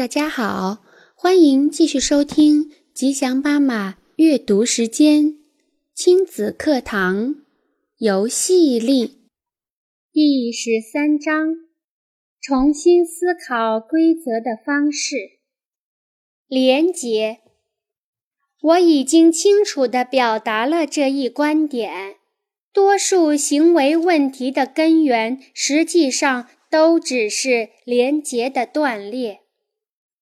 大家好，欢迎继续收听吉祥妈妈阅读时间亲子课堂游戏力第十三章：重新思考规则的方式。连结。我已经清楚地表达了这一观点。多数行为问题的根源，实际上都只是连结的断裂。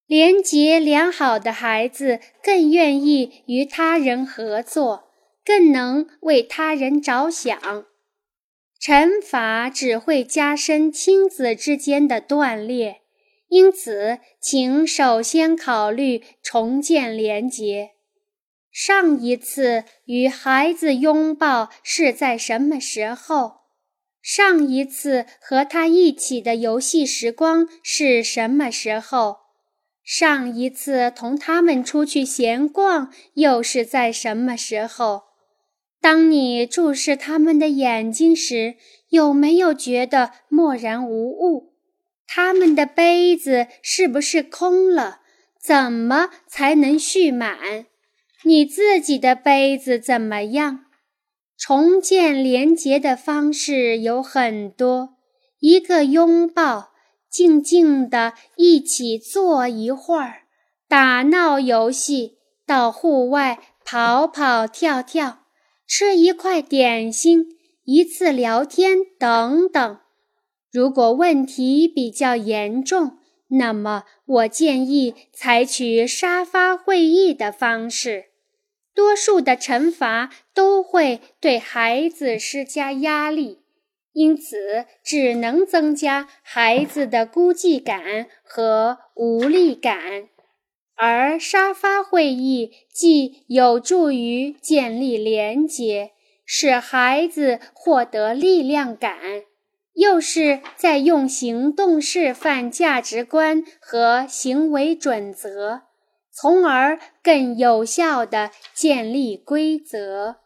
廉洁良好的孩子更愿意与他人合作，更能为他人着想。惩罚只会加深亲子之间的断裂，因此，请首先考虑重建连结。上一次与孩子拥抱是在什么时候？上一次和他一起的游戏时光是什么时候？上一次同他们出去闲逛又是在什么时候？当你注视他们的眼睛时，有没有觉得漠然无物？他们的杯子是不是空了？怎么才能蓄满？你自己的杯子怎么样？重建连结的方式有很多，一个拥抱，静静地一起坐一会儿，打闹游戏，到户外跑跑跳跳，吃一块点心，一次聊天等等。如果问题比较严重，那么我建议采取沙发会议的方式。多数的惩罚都会对孩子施加压力，因此只能增加孩子的孤寂感和无力感。而沙发会议既有助于建立连结，使孩子获得力量感。又是在用行动示范价值观和行为准则，从而更有效地建立规则。